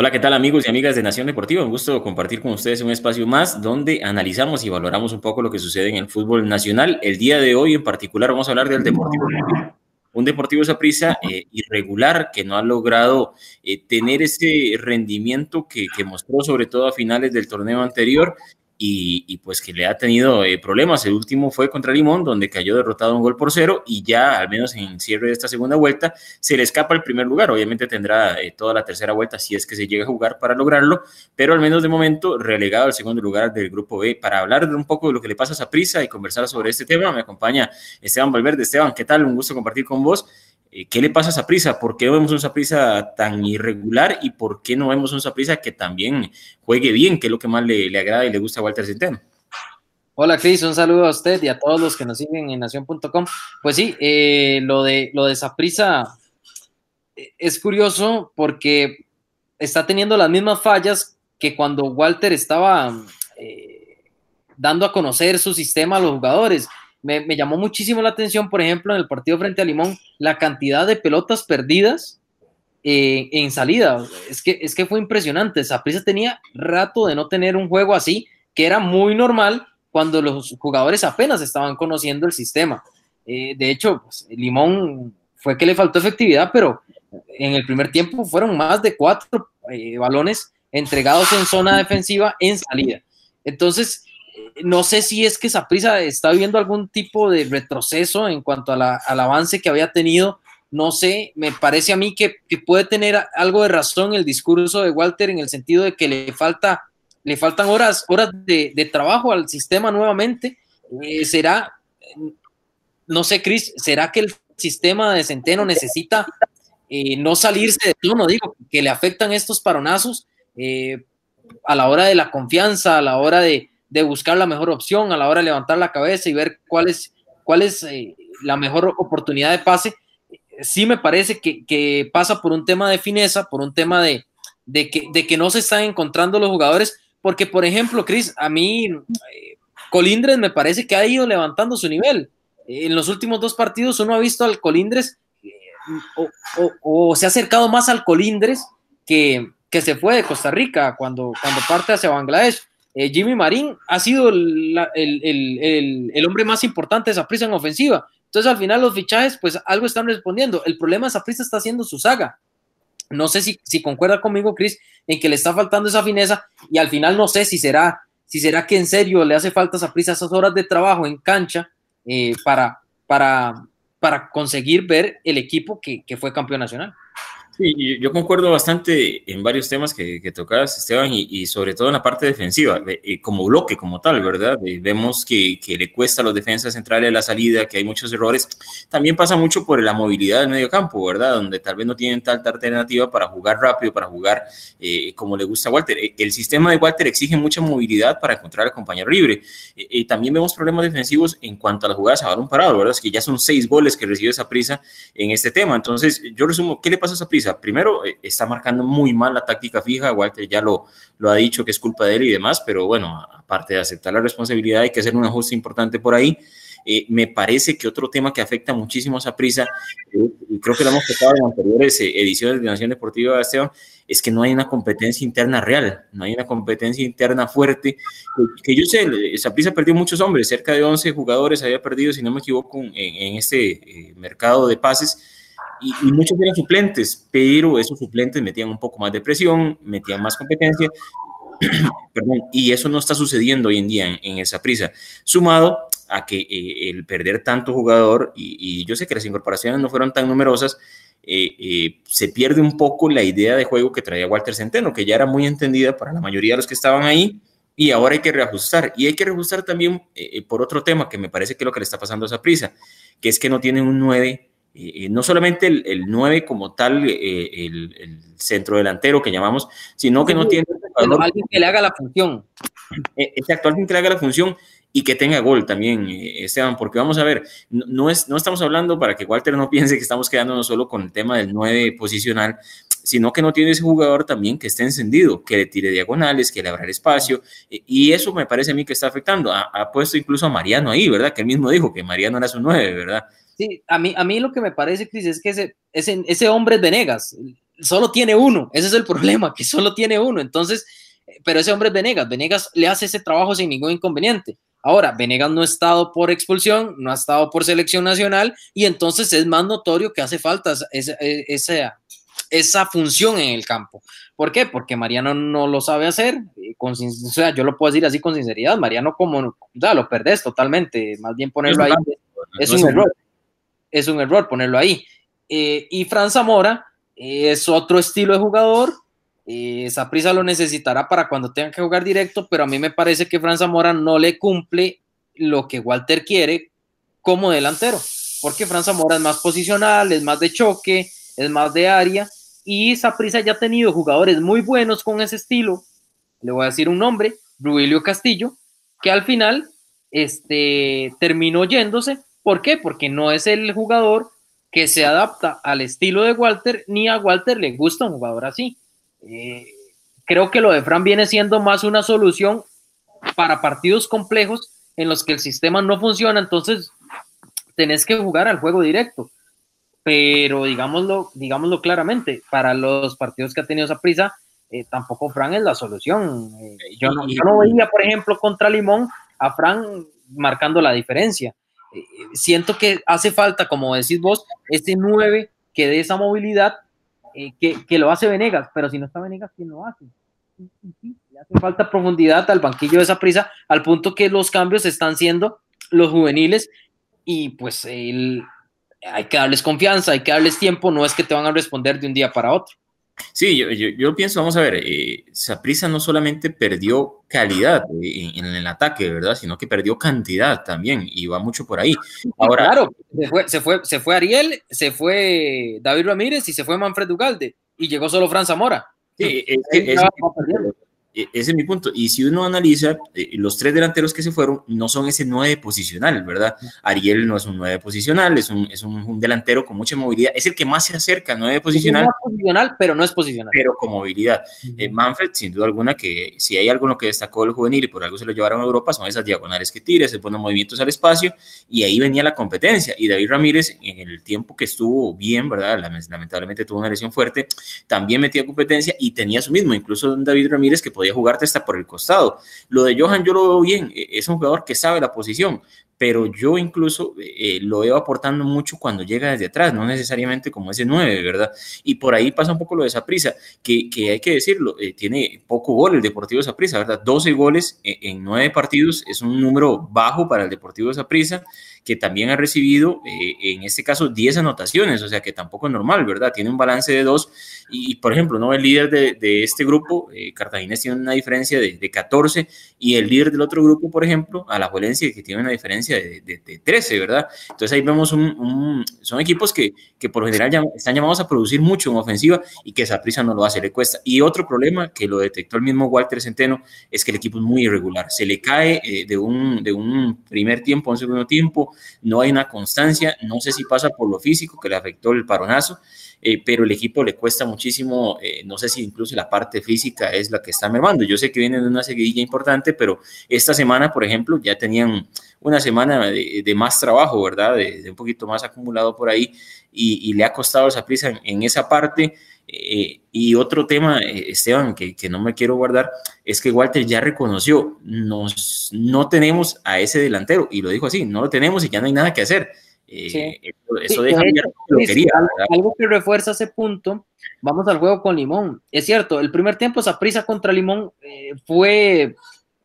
Hola, ¿qué tal amigos y amigas de Nación Deportiva? Un gusto compartir con ustedes un espacio más donde analizamos y valoramos un poco lo que sucede en el fútbol nacional. El día de hoy en particular vamos a hablar del Deportivo. Un Deportivo Saprissa eh, irregular que no ha logrado eh, tener ese rendimiento que, que mostró sobre todo a finales del torneo anterior y, pues que le ha tenido eh, problemas. El último fue contra Limón, donde cayó derrotado un gol por cero y ya, al menos en cierre de esta segunda vuelta, se le escapa el primer lugar. Obviamente tendrá eh, toda la tercera vuelta si es que se llega a jugar para lograrlo, pero al menos de momento relegado al segundo lugar del grupo B. Para hablar un poco de lo que le pasa a prisa y conversar sobre este tema, me acompaña Esteban Valverde. Esteban, ¿qué tal? Un gusto compartir con vos. Eh, ¿Qué le pasa a Saprisa? ¿Por qué vemos un Saprisa tan irregular y por qué no vemos un Saprisa que también juegue bien, que es lo que más le, agrada y le gusta a Walter Centeno? Hola Cris, un saludo a usted y a todos los que nos siguen en nación.com. Pues sí, eh, lo de lo de eh, es curioso porque está teniendo las mismas fallas que cuando Walter estaba dando a conocer su sistema a los jugadores me, llamó muchísimo la atención, por ejemplo, en el partido frente a Limón, la cantidad de pelotas perdidas eh, en salida. Es que, es que fue impresionante. Saprissa tenía rato de no tener un juego así, que era muy normal cuando los jugadores apenas estaban conociendo el sistema. Eh, de hecho, pues, Limón fue que le faltó efectividad, pero en el primer tiempo fueron más de cuatro eh, balones entregados en zona defensiva en salida. Entonces, no sé si es que Saprisa está viendo algún tipo de retroceso en cuanto al avance que había tenido. No sé, me parece a mí que, puede tener algo de razón el discurso de Walter en el sentido de que le falta, le faltan horas, horas de, trabajo al sistema nuevamente. Eh, será, no sé, Cris, ¿será que el sistema de Centeno necesita eh, no salirse de tono? Digo, que le afectan estos paronazos eh, a la hora de la confianza, a la hora de, de buscar la mejor opción a la hora de levantar la cabeza y ver cuál es, cuál es eh, la mejor oportunidad de pase. Sí me parece que, pasa por un tema de fineza, por un tema de, que, de que no se están encontrando los jugadores, porque por ejemplo, Cris, a mí eh, Colindres me parece que ha ido levantando su nivel. En los últimos dos partidos uno ha visto al Colindres eh, o, se ha acercado más al Colindres que, que se fue de Costa Rica cuando, cuando parte hacia Bangladesh. Eh, Jimmy Marín ha sido el, hombre más importante de esa prisa en ofensiva. Entonces, al final, los fichajes, pues algo están respondiendo. El problema es prisa está haciendo su saga. No sé si, si concuerda conmigo, Chris, en que le está faltando esa fineza y al final no sé si será, si será que en serio le hace falta a prisa esas horas de trabajo en cancha eh, para, para, para conseguir ver el equipo que, que fue campeón nacional. Sí, yo concuerdo bastante en varios temas que, que tocas, Esteban, y, sobre todo en la parte defensiva, como bloque, como tal, ¿verdad? vemos que, le cuesta a los defensas centrales la salida, que hay muchos errores. También pasa mucho por la movilidad del medio campo, ¿verdad? Donde tal vez no tienen tanta alternativa para jugar rápido, para jugar eh, como le gusta a Walter. E, el sistema de Walter exige mucha movilidad para encontrar al compañero libre. Y también vemos problemas defensivos en cuanto a las jugadas a balón parado, ¿verdad? Es que ya son seis goles que recibe esa prisa en este tema. Entonces, yo resumo, ¿qué le pasa a esa prisa? Primero, eh, está marcando muy mal la táctica fija, Walter ya lo, lo ha dicho que es culpa de él y demás, pero bueno, aparte de aceptar la responsabilidad, hay que hacer un ajuste importante por ahí. Eh, me parece que otro tema que afecta muchísimo a prisa, eh, y creo que lo hemos tocado en anteriores ediciones de Nación Deportiva, Esteban, es que no hay una competencia interna real, no hay una competencia interna fuerte. Que, yo sé, esa prisa perdió muchos hombres, cerca de 11 jugadores había perdido, si no me equivoco, en, en este mercado de pases y, muchos eran suplentes, pero esos suplentes metían un poco más de presión, metían más competencia, perdón, y eso no está sucediendo hoy en día en, esa prisa, sumado a que eh, el perder tanto jugador, y, yo sé que las incorporaciones no fueron tan numerosas, eh, eh, se pierde un poco la idea de juego que traía Walter Centeno, que ya era muy entendida para la mayoría de los que estaban ahí, y ahora hay que reajustar. Y hay que reajustar también por otro tema que me parece que es lo que le está pasando a esa prisa, que es que no tiene un 9 eh, no solamente el, el, 9 como tal, eh, el, centro delantero que llamamos, sino que no tiene... Alguien que le haga la función. Eh, exacto, alguien que le haga la función y que tenga gol también, Esteban, porque vamos a ver, no, es, no estamos hablando para que Walter no piense que estamos quedándonos solo con el tema del 9 posicional, sino que no tiene ese jugador también que esté encendido, que le tire diagonales, que le abra el espacio, y eso me parece a mí que está afectando. Ha, ha puesto incluso a Mariano ahí, ¿verdad? Que él mismo dijo que Mariano era su 9, ¿verdad? Sí, a mí, a mí lo que me parece, Cris, es que ese, ese, ese hombre es Venegas. solo tiene uno, ese es el problema, que solo tiene uno. Entonces, pero ese hombre es Venegas, Venegas le hace ese trabajo sin ningún inconveniente. Ahora, Venegas no ha estado por expulsión, no ha estado por selección nacional y entonces es más notorio que hace falta esa, esa, esa función en el campo. ¿Por qué? Porque Mariano no lo sabe hacer. Con, o sea, yo lo puedo decir así con sinceridad. Mariano, como ya lo perdés totalmente. Más bien ponerlo ahí es un error. Es un error ponerlo ahí. Eh, y Fran Zamora es otro estilo de jugador. esa eh, prisa lo necesitará para cuando tenga que jugar directo, pero a mí me parece que Fran Zamora no le cumple lo que Walter quiere como delantero. Porque Fran Zamora es más posicional, es más de choque, es más de área y Saprissa ya ha tenido jugadores muy buenos con ese estilo. Le voy a decir un nombre, Rubilio Castillo, que al final este, terminó yéndose. ¿Por qué? Porque no es el jugador que se adapta al estilo de Walter, ni a Walter le gusta un jugador así. Eh, creo que lo de Fran viene siendo más una solución para partidos complejos en los que el sistema no funciona, entonces tenés que jugar al juego directo pero digámoslo, digámoslo claramente, para los partidos que ha tenido esa prisa, eh, tampoco Fran es la solución. Eh, yo, no, yo, no, veía, por ejemplo, contra Limón a Fran marcando la diferencia. Eh, siento que hace falta, como decís vos, este 9 que dé esa movilidad que, que, lo hace Venegas, pero si no está Venegas, ¿quién lo hace? le hace falta profundidad al banquillo de esa prisa, al punto que los cambios están siendo los juveniles y pues el, hay que darles confianza, hay que darles tiempo, no es que te van a responder de un día para otro. Sí, yo, yo, pienso, vamos a ver, eh, Saprisa no solamente perdió calidad eh, en, el ataque, ¿verdad? Sino que perdió cantidad también y va mucho por ahí. Ahora, claro, se fue, se fue, se fue Ariel, se fue David Ramírez y se fue Manfred Ugalde y llegó solo Fran Zamora. Sí, e, ese es mi punto. Y si uno analiza, eh, los tres delanteros que se fueron no son ese nueve posicional, ¿verdad? Ariel no es un nueve posicional, es un, es un, delantero con mucha movilidad. Es el que más se acerca al nueve posicional. Es posicional, pero no es posicional. Pero con movilidad. Eh, Manfred, sin duda alguna, que si hay algo en lo que destacó el juvenil y por algo se lo llevaron a Europa, son esas diagonales que tira, se ponen movimientos al espacio y ahí venía la competencia. Y David Ramírez, en el tiempo que estuvo bien, ¿verdad? Lamentablemente tuvo una lesión fuerte, también metía competencia y tenía su mismo. Incluso David Ramírez que podía jugarte hasta por el costado. Lo de Johan yo lo veo bien, e, es un jugador que sabe la posición, pero yo incluso eh, lo veo aportando mucho cuando llega desde atrás, no necesariamente como ese 9, ¿verdad? Y por ahí pasa un poco lo de Saprisa, que, que hay que decirlo, eh, tiene poco gol el Deportivo Saprisa, ¿verdad? 12 goles en, en 9 partidos es un número bajo para el Deportivo Saprisa que también ha recibido, eh, en este caso, 10 anotaciones, o sea que tampoco es normal, ¿verdad? Tiene un balance de 2 y, por ejemplo, ¿no? el líder de, este grupo, eh, Cartaginés, tiene una diferencia de, 14 y el líder del otro grupo, por ejemplo, a la Valencia, que tiene una diferencia de, 13, ¿verdad? Entonces ahí vemos un, son equipos que, que por general están llamados a producir mucho en ofensiva y que esa prisa no lo hace, le cuesta. Y otro problema que lo detectó el mismo Walter Centeno es que el equipo es muy irregular, se le cae eh, de, un, de un primer tiempo a un segundo tiempo, no hay una constancia, no sé si pasa por lo físico que le afectó el paronazo, eh, pero el equipo le cuesta muchísimo, eh, no sé si incluso la parte física es la que está mermando. Yo sé que vienen de una seguidilla importante, pero esta semana, por ejemplo, ya tenían una semana de, más trabajo, ¿verdad? De, un poquito más acumulado por ahí y, le ha costado esa prisa en esa parte. Eh, y otro tema, eh, Esteban, que, que, no me quiero guardar, es que Walter ya reconoció, nos, no tenemos a ese delantero, y lo dijo así, no lo tenemos y ya no hay nada que hacer. Eh, eso, deja lo que quería. Algo que refuerza ese punto, vamos al juego con Limón. Es cierto, el primer tiempo esa prisa contra Limón fue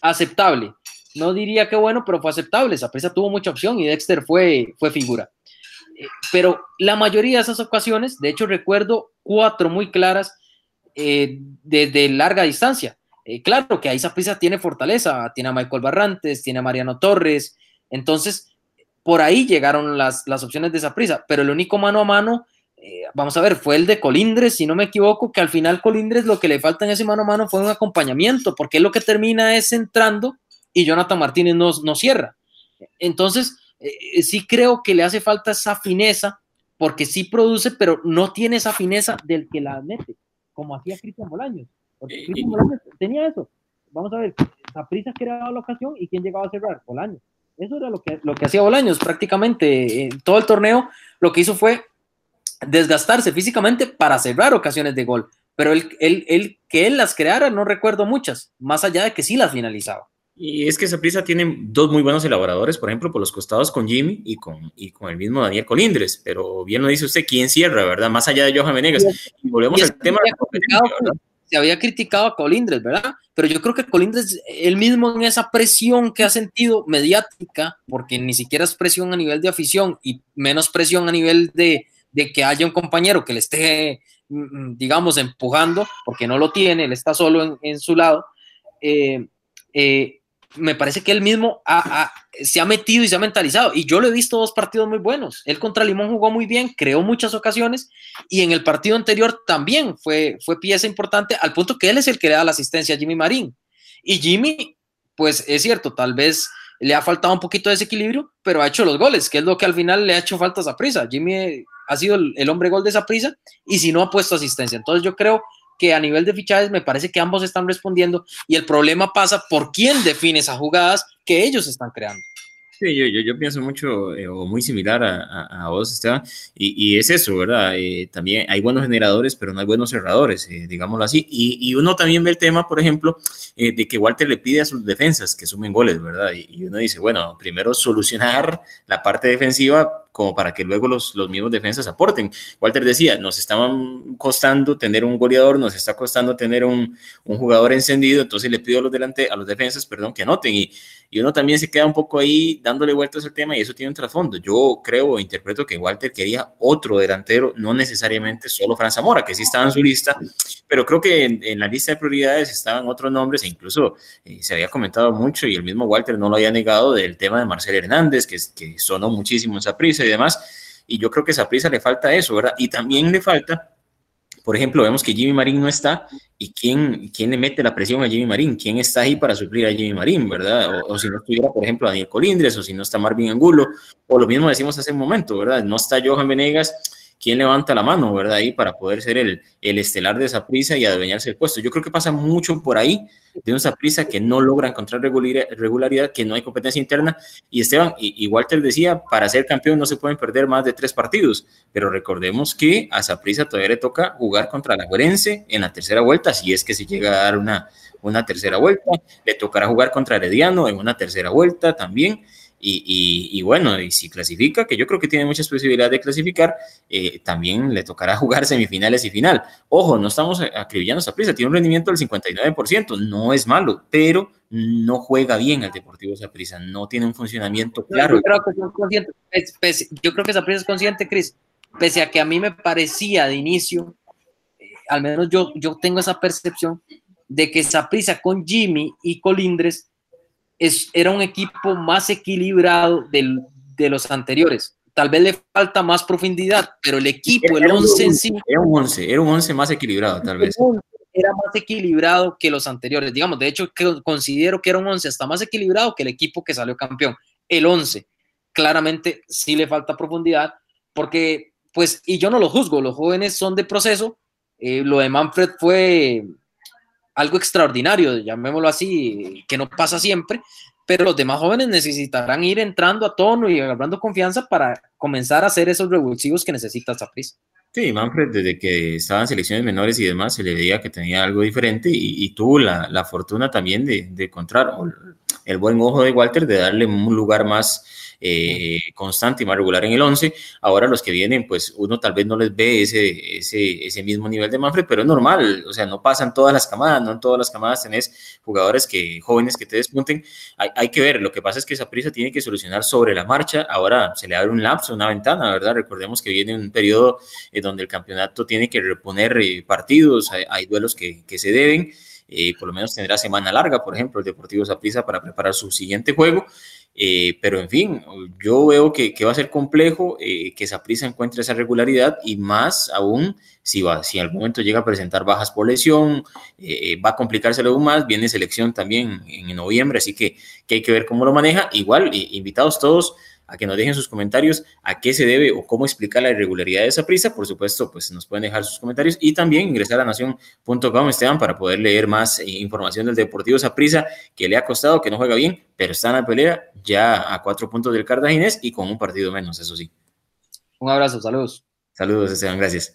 aceptable. No diría que bueno, pero fue aceptable. Esa prisa tuvo mucha opción y Dexter fue, fue figura pero la mayoría de esas ocasiones, de hecho recuerdo cuatro muy claras eh, desde larga distancia. Eh, claro que ahí prisa tiene fortaleza, tiene a Michael Barrantes, tiene a Mariano Torres, entonces por ahí llegaron las, las opciones de esa prisa, pero el único mano a mano, eh, vamos a ver, fue el de Colindres, si no me equivoco, que al final Colindres lo que le falta en ese mano a mano fue un acompañamiento, porque lo que termina es entrando y Jonathan Martínez no, no cierra. Entonces, eh, sí creo que le hace falta esa fineza, porque sí produce, pero no tiene esa fineza del que la mete, como hacía Cristian Bolaños. Porque Cristian Bolaños tenía eso. Vamos a ver, prisa creaba la ocasión y quién llegaba a cerrar, Bolaños. Eso era lo que, lo que hacía Bolaños prácticamente. En todo el torneo lo que hizo fue desgastarse físicamente para cerrar ocasiones de gol. Pero el, el, que él las creara, no recuerdo muchas, más allá de que sí las finalizaba. Y es que Saprissa tiene dos muy buenos elaboradores, por ejemplo, por los costados con Jimmy y con, y con el mismo Daniel Colindres, pero bien lo dice usted, ¿quién cierra, verdad? Más allá de Johan Venegas. Y volvemos al tema Se había criticado a Colindres, ¿verdad? Pero yo creo que Colindres, él mismo en esa presión que ha sentido mediática, porque ni siquiera es presión a nivel de afición y menos presión a nivel de, de que haya un compañero que le esté, mm, mm, digamos, empujando, porque no lo tiene, él está solo en, en su lado. Eh, eh, me parece que él mismo se ha metido y se ha mentalizado. Y yo lo he visto dos partidos muy buenos. Él contra Limón jugó muy bien, creó muchas ocasiones y en el partido anterior también fue, fue pieza importante al punto que él es el que le da la asistencia a Jimmy Marín. Y Jimmy, pues es cierto, tal vez le ha faltado un poquito de desequilibrio, pero ha hecho los goles, que es lo que al final le ha hecho falta a prisa. Jimmy ha sido el, el hombre gol de esa prisa y si no ha puesto asistencia. Entonces yo creo que a nivel de fichajes me parece que ambos están respondiendo y el problema pasa por quién define esas jugadas que ellos están creando. Sí, yo, yo, pienso mucho eh, o muy similar a, a, vos, Esteban, y, y, es eso, ¿verdad? Eh, también hay buenos generadores, pero no hay buenos cerradores, eh, digámoslo así. Y, y, uno también ve el tema, por ejemplo, eh, de que Walter le pide a sus defensas que sumen goles, ¿verdad? Y, uno dice, bueno, primero solucionar la parte defensiva como para que luego los, los mismos defensas aporten. Walter decía, nos estaban costando tener un goleador, nos está costando tener un, un jugador encendido, entonces le pido a los, delante, a los defensas perdón, que anoten. Y, y uno también se queda un poco ahí dándole vueltas al tema y eso tiene un trasfondo. Yo creo interpreto que Walter quería otro delantero, no necesariamente solo Fran Zamora, que sí estaba en su lista, pero creo que en, en la lista de prioridades estaban otros nombres e incluso eh, se había comentado mucho y el mismo Walter no lo había negado del tema de Marcel Hernández, que, que sonó muchísimo en esa prisa y demás. Y yo creo que a esa prisa le falta eso, ¿verdad? Y también le falta, por ejemplo, vemos que Jimmy Marín no está y quién, quién le mete la presión a Jimmy Marín, quién está ahí para suplir a Jimmy Marín, ¿verdad? O, o, si no estuviera, por ejemplo, Daniel Colindres, o si no está Marvin Angulo, o lo mismo decimos hace un momento, ¿verdad? No está Johan Venegas quién levanta la mano, ¿verdad? Ahí para poder ser el, el estelar de esa prisa y adueñarse el puesto. Yo creo que pasa mucho por ahí de esa prisa que no logra encontrar regularidad, que no hay competencia interna. Y Esteban, y, Walter decía, para ser campeón no se pueden perder más de tres partidos, pero recordemos que a prisa todavía le toca jugar contra la Juerense en la tercera vuelta, si es que se llega a dar una, una tercera vuelta, le tocará jugar contra Herediano en una tercera vuelta también. Y, y, y, bueno, y si clasifica, que yo creo que tiene muchas posibilidades de clasificar, eh, también le tocará jugar semifinales y final. Ojo, no estamos acribillando esa prisa, tiene un rendimiento del 59%, no es malo, pero no juega bien el Deportivo Saprissa, no tiene un funcionamiento claro. Yo creo que pese, yo creo que Saprissa es consciente, Cris, pese a que a mí me parecía de inicio, eh, al menos yo, yo tengo esa percepción de que Saprissa con Jimmy y Colindres es, era un equipo más equilibrado del, de los anteriores. Tal vez le falta más profundidad, pero el equipo, el 11 en sí. Era un 11, era un 11 más equilibrado, tal vez. Era más equilibrado que los anteriores. Digamos, de hecho, considero que era un 11 hasta más equilibrado que el equipo que salió campeón. El 11, claramente sí le falta profundidad, porque, pues, y yo no lo juzgo, los jóvenes son de proceso. Eh, lo de Manfred fue algo extraordinario, llamémoslo así, que no pasa siempre, pero los demás jóvenes necesitarán ir entrando a tono y agarrando confianza para comenzar a hacer esos revulsivos que necesita Zapriza. Sí, Manfred, desde que estaba en selecciones menores y demás, se le veía que tenía algo diferente y, y tuvo la, la, fortuna también de, de encontrar el buen ojo de Walter, de darle un lugar más eh, constante y más regular en el 11. Ahora los que vienen, pues uno tal vez no les ve ese, ese, ese mismo nivel de Manfred, pero es normal, o sea, no pasan todas las camadas, no en todas las camadas tenés jugadores que, jóvenes que te despunten. Hay, hay que ver, lo que pasa es que esa prisa tiene que solucionar sobre la marcha. Ahora se le abre un lapso, una ventana, ¿verdad? Recordemos que viene un periodo eh, donde el campeonato tiene que reponer eh, partidos, hay, hay, duelos que, que se deben. Eh, por lo menos tendrá semana larga, por ejemplo, el Deportivo Zaprisa para preparar su siguiente juego. Eh, pero en fin, yo veo que, va a ser complejo eh, que Saprissa encuentre esa regularidad y más aún si, va, si en algún momento llega a presentar bajas por lesión, eh, va a complicárselo aún más. Viene selección también en noviembre, así que, que hay que ver cómo lo maneja. Igual, invitados todos a que nos dejen sus comentarios a qué se debe o cómo explicar la irregularidad de esa prisa. Por supuesto, pues nos pueden dejar sus comentarios y también ingresar a nación.com, Esteban, para poder leer más eh, información del Deportivo Saprisa, que le ha costado, que no juega bien, pero está en la pelea ya a cuatro puntos del Cartaginés y con un partido menos, eso sí. Un abrazo, saludos. Saludos, Esteban, gracias.